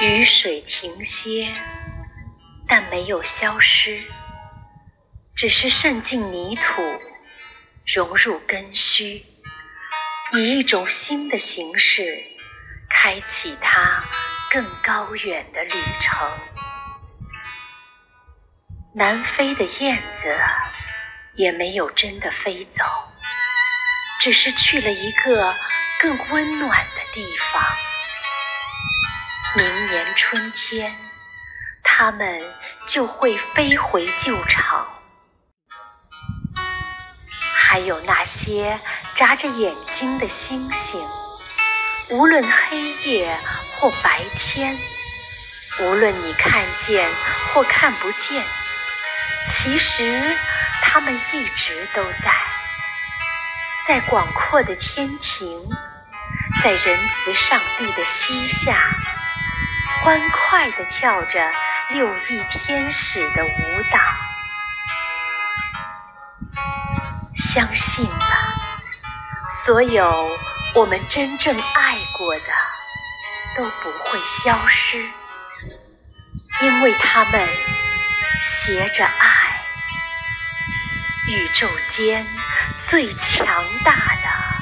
雨水停歇，但没有消失，只是渗进泥土，融入根须，以一种新的形式开启它更高远的旅程。南飞的燕子也没有真的飞走，只是去了一个更温暖的地方。明年春天，它们就会飞回旧巢。还有那些眨着眼睛的星星，无论黑夜或白天，无论你看见或看不见。其实，他们一直都在，在广阔的天庭，在仁慈上帝的膝下，欢快地跳着六翼天使的舞蹈。相信吧，所有我们真正爱过的都不会消失，因为他们。携着爱，宇宙间最强大的。